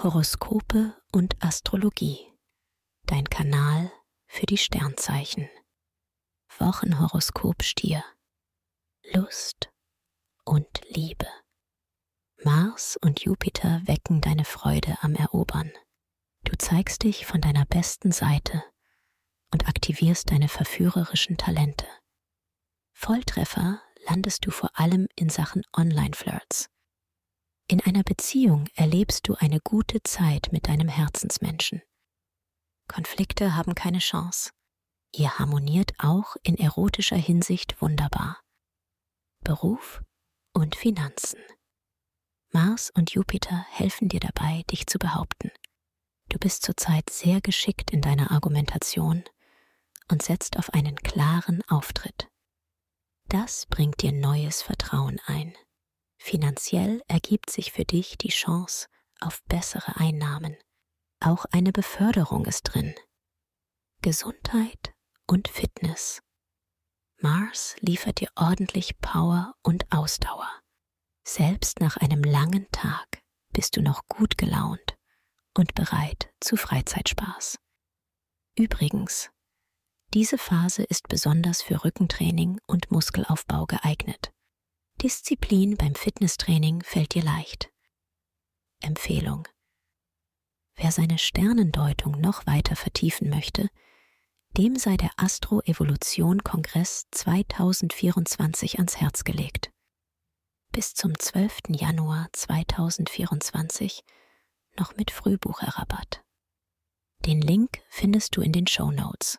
Horoskope und Astrologie. Dein Kanal für die Sternzeichen. Wochenhoroskop Stier. Lust und Liebe. Mars und Jupiter wecken deine Freude am Erobern. Du zeigst dich von deiner besten Seite und aktivierst deine verführerischen Talente. Volltreffer landest du vor allem in Sachen Online-Flirts. In einer Beziehung erlebst du eine gute Zeit mit deinem Herzensmenschen. Konflikte haben keine Chance. Ihr harmoniert auch in erotischer Hinsicht wunderbar. Beruf und Finanzen. Mars und Jupiter helfen dir dabei, dich zu behaupten. Du bist zurzeit sehr geschickt in deiner Argumentation und setzt auf einen klaren Auftritt. Das bringt dir neues Vertrauen ein. Finanziell ergibt sich für dich die Chance auf bessere Einnahmen. Auch eine Beförderung ist drin. Gesundheit und Fitness. Mars liefert dir ordentlich Power und Ausdauer. Selbst nach einem langen Tag bist du noch gut gelaunt und bereit zu Freizeitspaß. Übrigens, diese Phase ist besonders für Rückentraining und Muskelaufbau geeignet. Disziplin beim Fitnesstraining fällt dir leicht. Empfehlung. Wer seine Sternendeutung noch weiter vertiefen möchte, dem sei der Astro-Evolution-Kongress 2024 ans Herz gelegt. Bis zum 12. Januar 2024 noch mit Frühbucherrabatt. Den Link findest du in den Show Notes.